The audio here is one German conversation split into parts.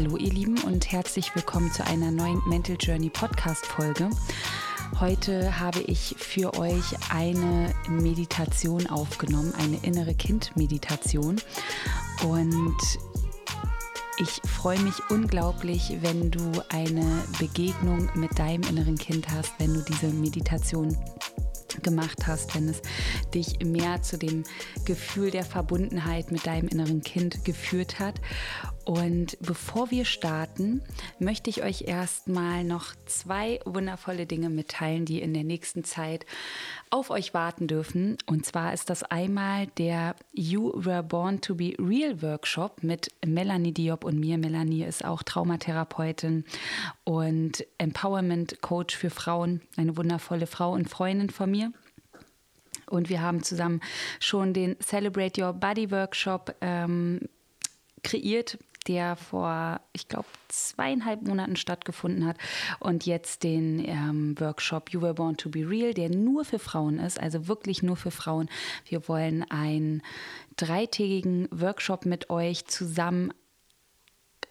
Hallo ihr Lieben und herzlich willkommen zu einer neuen Mental Journey Podcast Folge. Heute habe ich für euch eine Meditation aufgenommen, eine innere Kind-Meditation. Und ich freue mich unglaublich, wenn du eine Begegnung mit deinem inneren Kind hast, wenn du diese Meditation gemacht hast, wenn es dich mehr zu dem Gefühl der Verbundenheit mit deinem inneren Kind geführt hat. Und bevor wir starten, möchte ich euch erstmal noch zwei wundervolle Dinge mitteilen, die in der nächsten Zeit auf euch warten dürfen. Und zwar ist das einmal der You Were Born to Be Real Workshop mit Melanie Diop und mir. Melanie ist auch Traumatherapeutin und Empowerment Coach für Frauen, eine wundervolle Frau und Freundin von mir. Und wir haben zusammen schon den Celebrate Your Body Workshop ähm, kreiert der vor, ich glaube, zweieinhalb Monaten stattgefunden hat und jetzt den ähm, Workshop You Were Born to Be Real, der nur für Frauen ist, also wirklich nur für Frauen. Wir wollen einen dreitägigen Workshop mit euch zusammen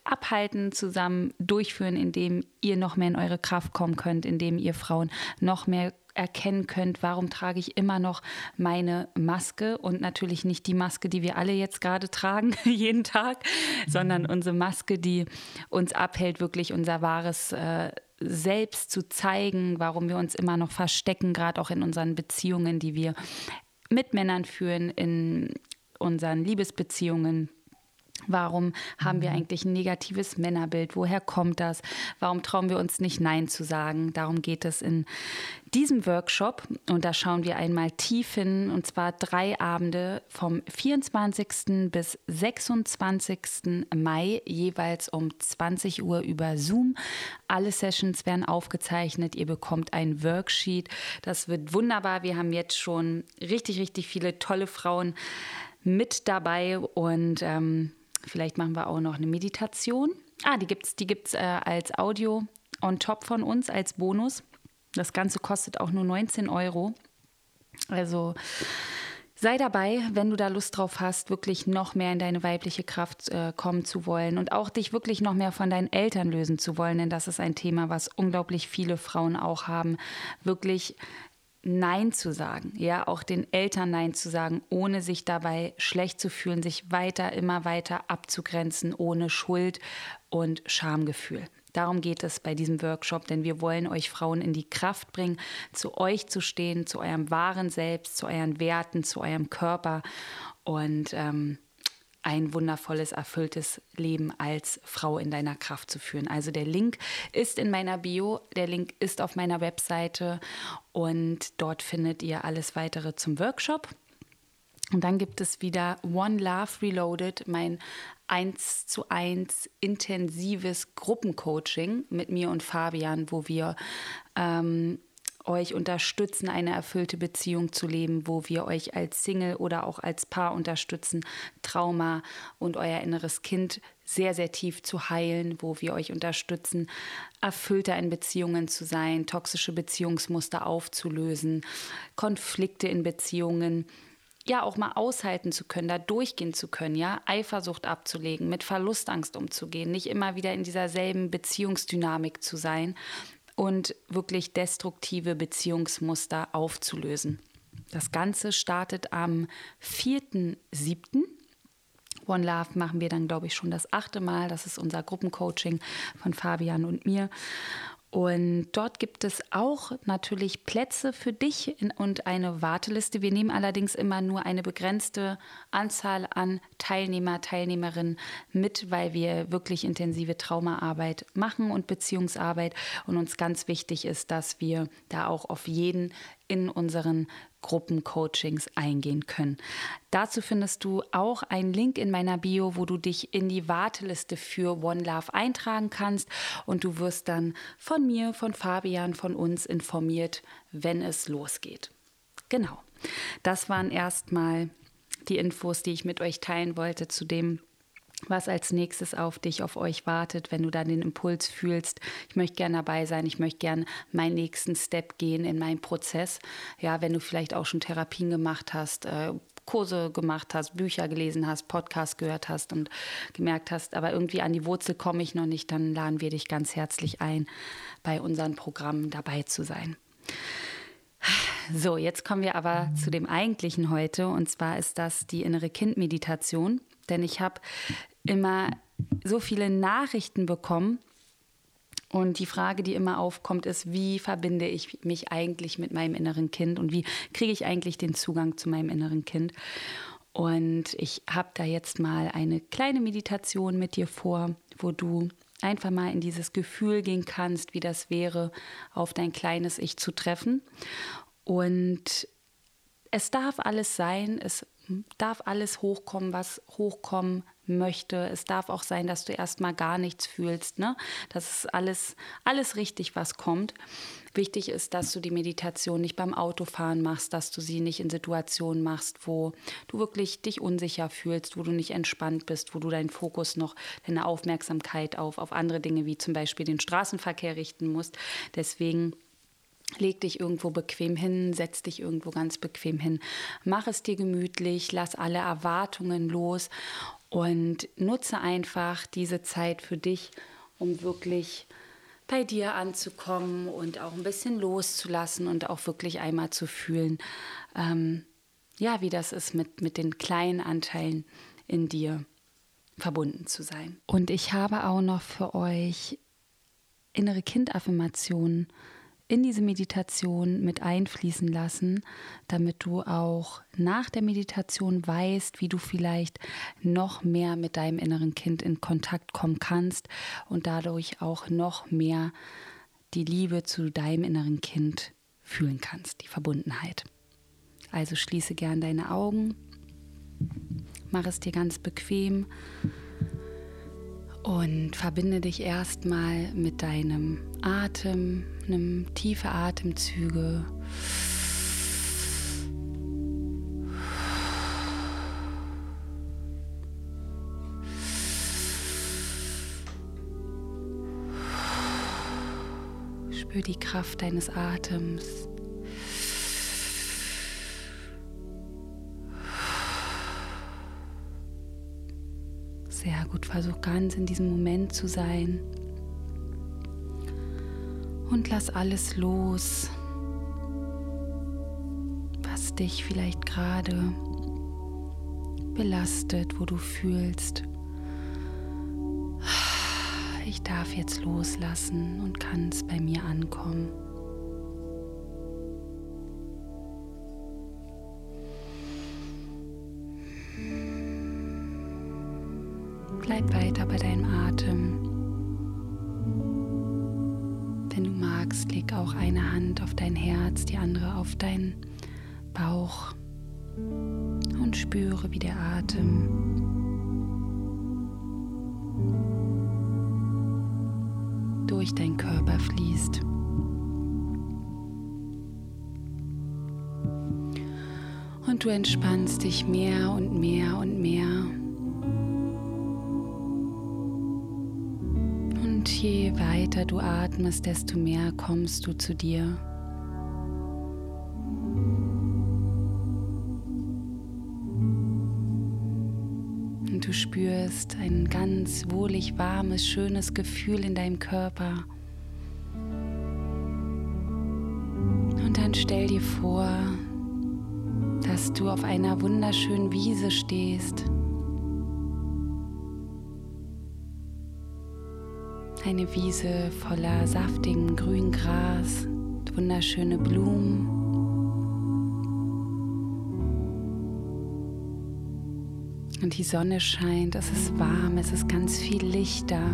abhalten, zusammen durchführen, indem ihr noch mehr in eure Kraft kommen könnt, indem ihr Frauen noch mehr erkennen könnt, warum trage ich immer noch meine Maske und natürlich nicht die Maske, die wir alle jetzt gerade tragen, jeden Tag, mhm. sondern unsere Maske, die uns abhält, wirklich unser wahres äh, Selbst zu zeigen, warum wir uns immer noch verstecken, gerade auch in unseren Beziehungen, die wir mit Männern führen, in unseren Liebesbeziehungen Warum haben wir mhm. eigentlich ein negatives Männerbild? Woher kommt das? Warum trauen wir uns nicht Nein zu sagen? Darum geht es in diesem Workshop. Und da schauen wir einmal tief hin, und zwar drei Abende vom 24. bis 26. Mai, jeweils um 20 Uhr über Zoom. Alle Sessions werden aufgezeichnet. Ihr bekommt ein Worksheet. Das wird wunderbar. Wir haben jetzt schon richtig, richtig viele tolle Frauen mit dabei und ähm, Vielleicht machen wir auch noch eine Meditation. Ah, die gibt es die gibt's, äh, als Audio on top von uns, als Bonus. Das Ganze kostet auch nur 19 Euro. Also sei dabei, wenn du da Lust drauf hast, wirklich noch mehr in deine weibliche Kraft äh, kommen zu wollen und auch dich wirklich noch mehr von deinen Eltern lösen zu wollen, denn das ist ein Thema, was unglaublich viele Frauen auch haben. Wirklich Nein zu sagen, ja, auch den Eltern Nein zu sagen, ohne sich dabei schlecht zu fühlen, sich weiter, immer weiter abzugrenzen, ohne Schuld und Schamgefühl. Darum geht es bei diesem Workshop, denn wir wollen euch Frauen in die Kraft bringen, zu euch zu stehen, zu eurem wahren Selbst, zu euren Werten, zu eurem Körper und ähm, ein wundervolles, erfülltes Leben als Frau in deiner Kraft zu führen. Also der Link ist in meiner Bio, der Link ist auf meiner Webseite und dort findet ihr alles weitere zum Workshop. Und dann gibt es wieder One Love Reloaded, mein 1 zu 1 intensives Gruppencoaching mit mir und Fabian, wo wir ähm, euch unterstützen, eine erfüllte Beziehung zu leben, wo wir euch als Single oder auch als Paar unterstützen, Trauma und euer inneres Kind sehr, sehr tief zu heilen, wo wir euch unterstützen, erfüllter in Beziehungen zu sein, toxische Beziehungsmuster aufzulösen, Konflikte in Beziehungen ja auch mal aushalten zu können, da durchgehen zu können, ja, Eifersucht abzulegen, mit Verlustangst umzugehen, nicht immer wieder in dieser selben Beziehungsdynamik zu sein, und wirklich destruktive Beziehungsmuster aufzulösen. Das Ganze startet am 4.7. One Love machen wir dann, glaube ich, schon das achte Mal. Das ist unser Gruppencoaching von Fabian und mir. Und dort gibt es auch natürlich Plätze für dich und eine Warteliste. Wir nehmen allerdings immer nur eine begrenzte Anzahl an Teilnehmer, Teilnehmerinnen mit, weil wir wirklich intensive Traumaarbeit machen und Beziehungsarbeit. Und uns ganz wichtig ist, dass wir da auch auf jeden in unseren Gruppencoachings eingehen können. Dazu findest du auch einen Link in meiner Bio, wo du dich in die Warteliste für One Love eintragen kannst und du wirst dann von mir, von Fabian, von uns informiert, wenn es losgeht. Genau. Das waren erstmal die Infos, die ich mit euch teilen wollte zu dem was als nächstes auf dich, auf euch wartet, wenn du dann den Impuls fühlst, ich möchte gerne dabei sein, ich möchte gerne meinen nächsten Step gehen in meinen Prozess. Ja, wenn du vielleicht auch schon Therapien gemacht hast, äh, Kurse gemacht hast, Bücher gelesen hast, Podcasts gehört hast und gemerkt hast, aber irgendwie an die Wurzel komme ich noch nicht, dann laden wir dich ganz herzlich ein, bei unseren Programmen dabei zu sein. So, jetzt kommen wir aber zu dem eigentlichen heute und zwar ist das die innere Kindmeditation, denn ich habe immer so viele Nachrichten bekommen und die Frage, die immer aufkommt, ist, wie verbinde ich mich eigentlich mit meinem inneren Kind und wie kriege ich eigentlich den Zugang zu meinem inneren Kind? Und ich habe da jetzt mal eine kleine Meditation mit dir vor, wo du einfach mal in dieses Gefühl gehen kannst, wie das wäre, auf dein kleines Ich zu treffen. Und es darf alles sein, es darf alles hochkommen, was hochkommen möchte. Es darf auch sein, dass du erstmal gar nichts fühlst. Ne? Das ist alles, alles richtig, was kommt. Wichtig ist, dass du die Meditation nicht beim Autofahren machst, dass du sie nicht in Situationen machst, wo du wirklich dich unsicher fühlst, wo du nicht entspannt bist, wo du deinen Fokus noch, deine Aufmerksamkeit auf, auf andere Dinge wie zum Beispiel den Straßenverkehr richten musst. Deswegen Leg dich irgendwo bequem hin, setz dich irgendwo ganz bequem hin, mach es dir gemütlich, lass alle Erwartungen los und nutze einfach diese Zeit für dich, um wirklich bei dir anzukommen und auch ein bisschen loszulassen und auch wirklich einmal zu fühlen, ähm, ja, wie das ist, mit, mit den kleinen Anteilen in dir verbunden zu sein. Und ich habe auch noch für euch innere Kindaffirmationen in diese Meditation mit einfließen lassen, damit du auch nach der Meditation weißt, wie du vielleicht noch mehr mit deinem inneren Kind in Kontakt kommen kannst und dadurch auch noch mehr die Liebe zu deinem inneren Kind fühlen kannst, die Verbundenheit. Also schließe gern deine Augen, mach es dir ganz bequem und verbinde dich erstmal mit deinem Atem, nimm tiefe Atemzüge. Spür die Kraft deines Atems. Sehr gut, versuch ganz in diesem Moment zu sein. Und lass alles los, was dich vielleicht gerade belastet, wo du fühlst, ich darf jetzt loslassen und kann es bei mir ankommen. Magst, leg auch eine Hand auf dein Herz, die andere auf deinen Bauch und spüre, wie der Atem durch deinen Körper fließt. Und du entspannst dich mehr und mehr und mehr. Weiter du atmest, desto mehr kommst du zu dir. Und du spürst ein ganz wohlig warmes, schönes Gefühl in deinem Körper. Und dann stell dir vor, dass du auf einer wunderschönen Wiese stehst. Eine Wiese voller saftigem grünen Gras, wunderschöne Blumen. Und die Sonne scheint, es ist warm, es ist ganz viel Licht da.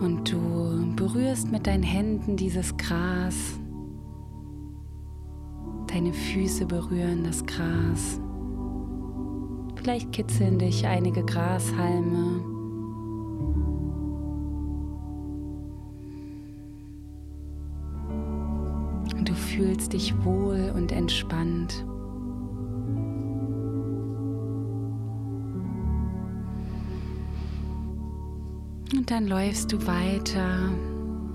Und du berührst mit deinen Händen dieses Gras. Deine Füße berühren das Gras. Vielleicht kitzeln dich einige Grashalme. Du fühlst dich wohl und entspannt. Und dann läufst du weiter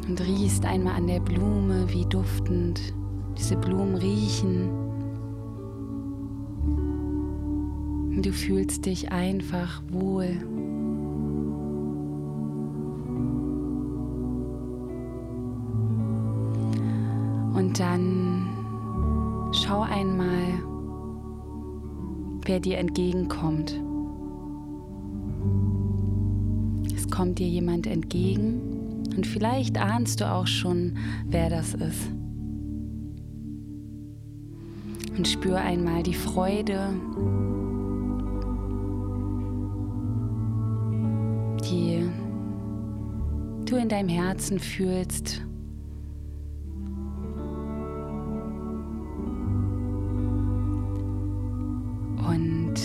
und riechst einmal an der Blume, wie duftend diese Blumen riechen. Du fühlst dich einfach wohl. Und dann schau einmal, wer dir entgegenkommt. Es kommt dir jemand entgegen und vielleicht ahnst du auch schon, wer das ist. Und spür einmal die Freude, in deinem Herzen fühlst. Und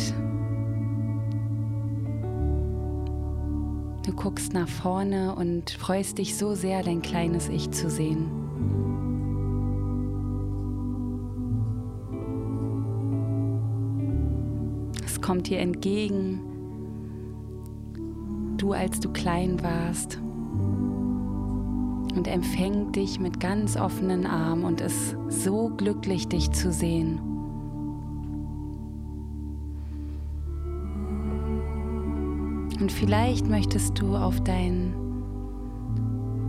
du guckst nach vorne und freust dich so sehr, dein kleines Ich zu sehen. Es kommt dir entgegen du, als du klein warst. Und empfängt dich mit ganz offenen Armen und ist so glücklich, dich zu sehen. Und vielleicht möchtest du auf dein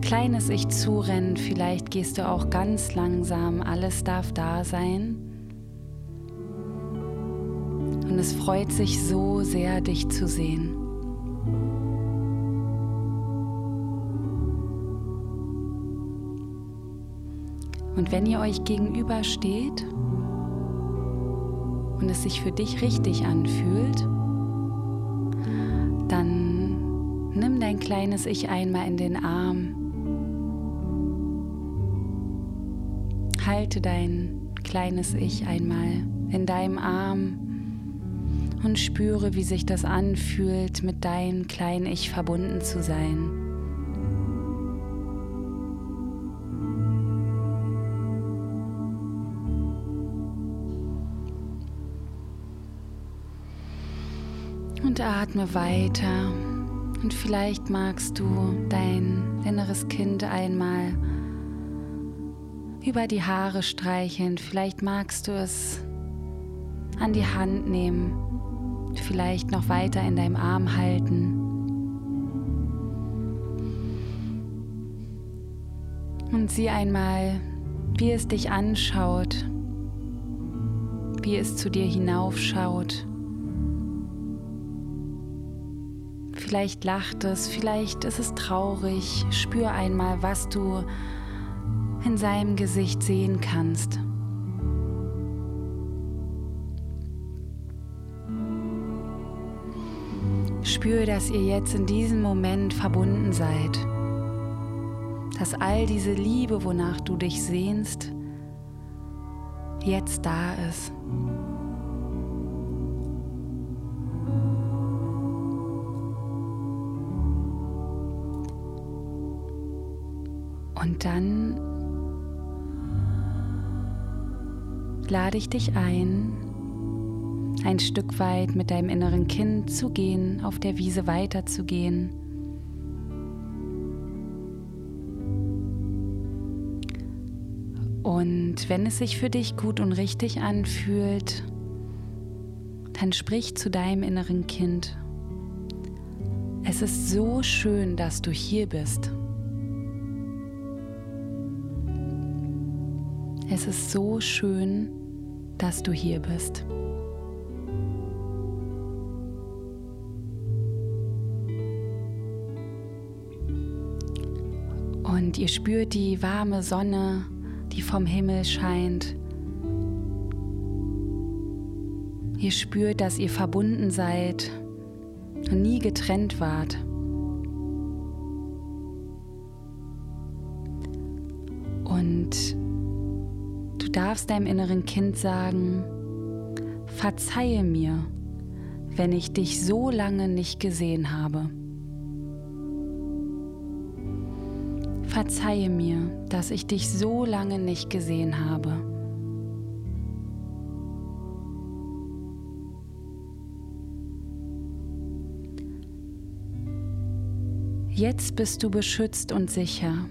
kleines Ich zurennen, vielleicht gehst du auch ganz langsam, alles darf da sein. Und es freut sich so sehr, dich zu sehen. Und wenn ihr euch gegenüber steht und es sich für dich richtig anfühlt, dann nimm dein kleines Ich einmal in den Arm. Halte dein kleines Ich einmal in deinem Arm und spüre, wie sich das anfühlt, mit deinem kleinen Ich verbunden zu sein. Und atme weiter. Und vielleicht magst du dein inneres Kind einmal über die Haare streicheln. Vielleicht magst du es an die Hand nehmen. Vielleicht noch weiter in deinem Arm halten. Und sieh einmal, wie es dich anschaut, wie es zu dir hinaufschaut. Vielleicht lacht es, vielleicht ist es traurig. Spür einmal, was du in seinem Gesicht sehen kannst. Spür, dass ihr jetzt in diesem Moment verbunden seid. Dass all diese Liebe, wonach du dich sehnst, jetzt da ist. Dann lade ich dich ein, ein Stück weit mit deinem inneren Kind zu gehen, auf der Wiese weiterzugehen. Und wenn es sich für dich gut und richtig anfühlt, dann sprich zu deinem inneren Kind. Es ist so schön, dass du hier bist. Es ist so schön, dass du hier bist. Und ihr spürt die warme Sonne, die vom Himmel scheint. Ihr spürt, dass ihr verbunden seid und nie getrennt wart. Und darfst deinem inneren Kind sagen, verzeihe mir, wenn ich dich so lange nicht gesehen habe. Verzeihe mir, dass ich dich so lange nicht gesehen habe. Jetzt bist du beschützt und sicher.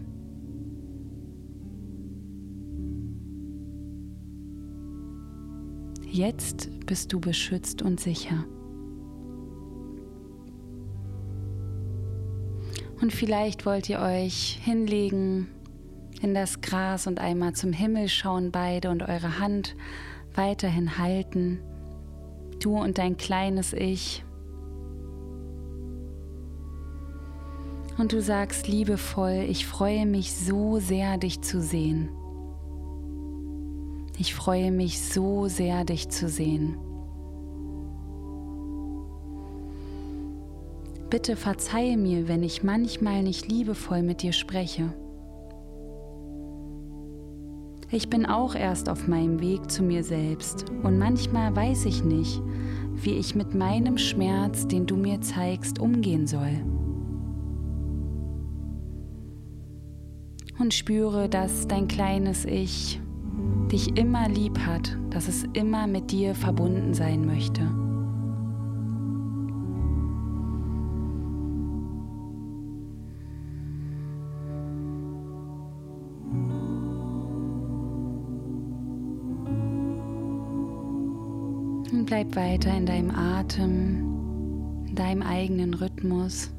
Jetzt bist du beschützt und sicher. Und vielleicht wollt ihr euch hinlegen in das Gras und einmal zum Himmel schauen beide und eure Hand weiterhin halten. Du und dein kleines Ich. Und du sagst liebevoll, ich freue mich so sehr, dich zu sehen. Ich freue mich so sehr, dich zu sehen. Bitte verzeihe mir, wenn ich manchmal nicht liebevoll mit dir spreche. Ich bin auch erst auf meinem Weg zu mir selbst und manchmal weiß ich nicht, wie ich mit meinem Schmerz, den du mir zeigst, umgehen soll. Und spüre, dass dein kleines Ich dich immer lieb hat, dass es immer mit dir verbunden sein möchte. Und bleib weiter in deinem Atem, in deinem eigenen Rhythmus.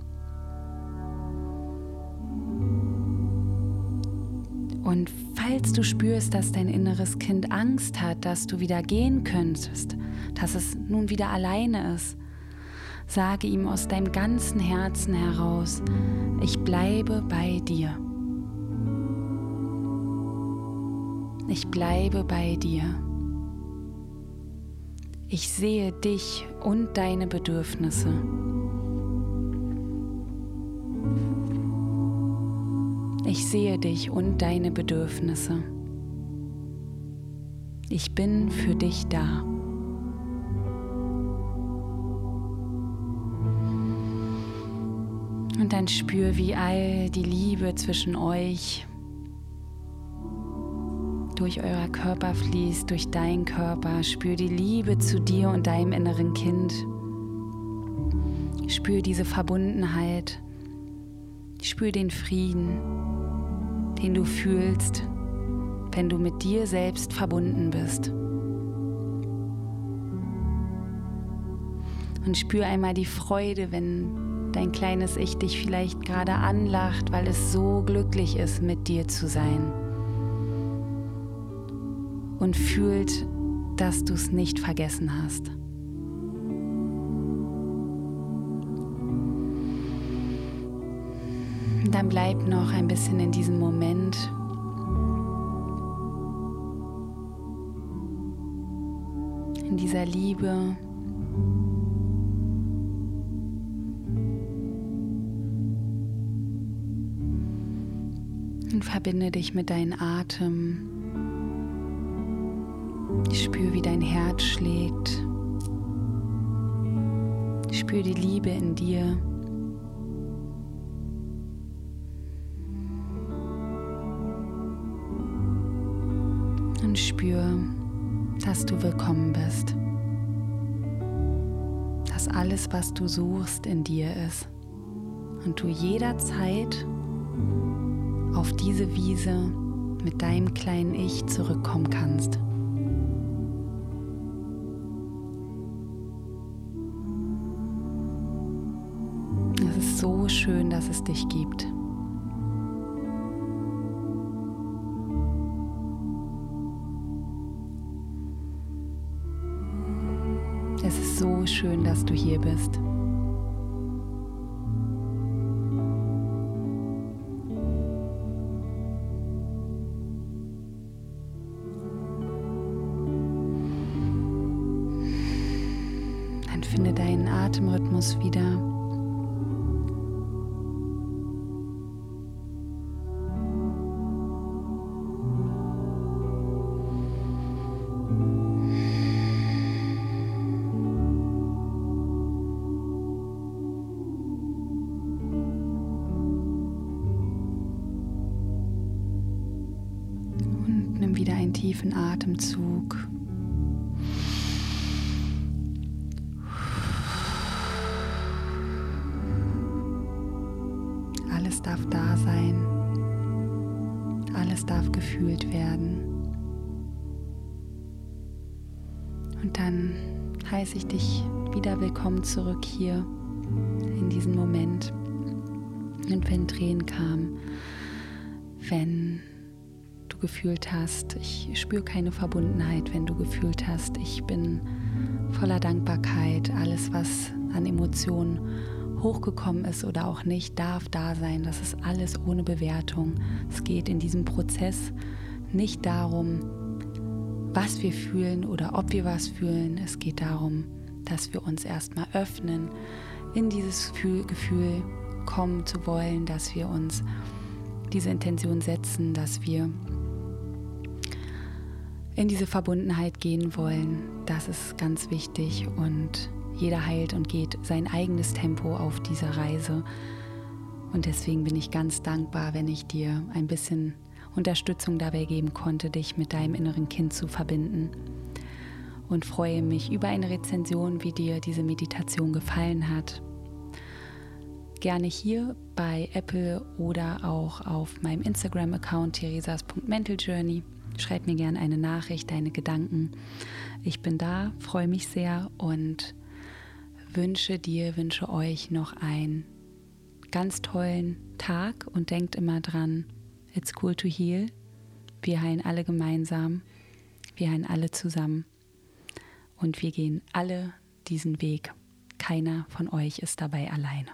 Und falls du spürst, dass dein inneres Kind Angst hat, dass du wieder gehen könntest, dass es nun wieder alleine ist, sage ihm aus deinem ganzen Herzen heraus, ich bleibe bei dir. Ich bleibe bei dir. Ich sehe dich und deine Bedürfnisse. Ich sehe dich und deine Bedürfnisse. Ich bin für dich da. Und dann spür, wie all die Liebe zwischen euch durch euer Körper fließt, durch deinen Körper. Spür die Liebe zu dir und deinem inneren Kind. Spür diese Verbundenheit. Spür den Frieden, den du fühlst, wenn du mit dir selbst verbunden bist. Und spür einmal die Freude, wenn dein kleines Ich dich vielleicht gerade anlacht, weil es so glücklich ist, mit dir zu sein und fühlt, dass du es nicht vergessen hast. Dann bleib noch ein bisschen in diesem Moment. In dieser Liebe. Und verbinde dich mit deinem Atem. Spür, wie dein Herz schlägt. Spür die Liebe in dir. Dass du willkommen bist. Dass alles, was du suchst, in dir ist. Und du jederzeit auf diese Wiese mit deinem kleinen Ich zurückkommen kannst. so schön, dass es dich gibt. Es ist so schön, dass du hier bist. Tiefen Atemzug. darf da sein. Alles darf gefühlt werden. Und dann heiße ich dich wieder willkommen zurück hier in diesem Moment. Und wenn Tränen kamen, wenn gefühlt hast, ich spüre keine Verbundenheit, wenn du gefühlt hast, ich bin voller Dankbarkeit, alles, was an Emotionen hochgekommen ist oder auch nicht, darf da sein. Das ist alles ohne Bewertung. Es geht in diesem Prozess nicht darum, was wir fühlen oder ob wir was fühlen. Es geht darum, dass wir uns erstmal öffnen, in dieses Gefühl kommen zu wollen, dass wir uns diese Intention setzen, dass wir in diese Verbundenheit gehen wollen. Das ist ganz wichtig und jeder heilt und geht sein eigenes Tempo auf dieser Reise. Und deswegen bin ich ganz dankbar, wenn ich dir ein bisschen Unterstützung dabei geben konnte, dich mit deinem inneren Kind zu verbinden. Und freue mich über eine Rezension, wie dir diese Meditation gefallen hat. Gerne hier bei Apple oder auch auf meinem Instagram-Account theresas.mentaljourney. Schreib mir gerne eine Nachricht, deine Gedanken. Ich bin da, freue mich sehr und wünsche dir, wünsche euch noch einen ganz tollen Tag und denkt immer dran, it's cool to heal. Wir heilen alle gemeinsam, wir heilen alle zusammen und wir gehen alle diesen Weg. Keiner von euch ist dabei alleine.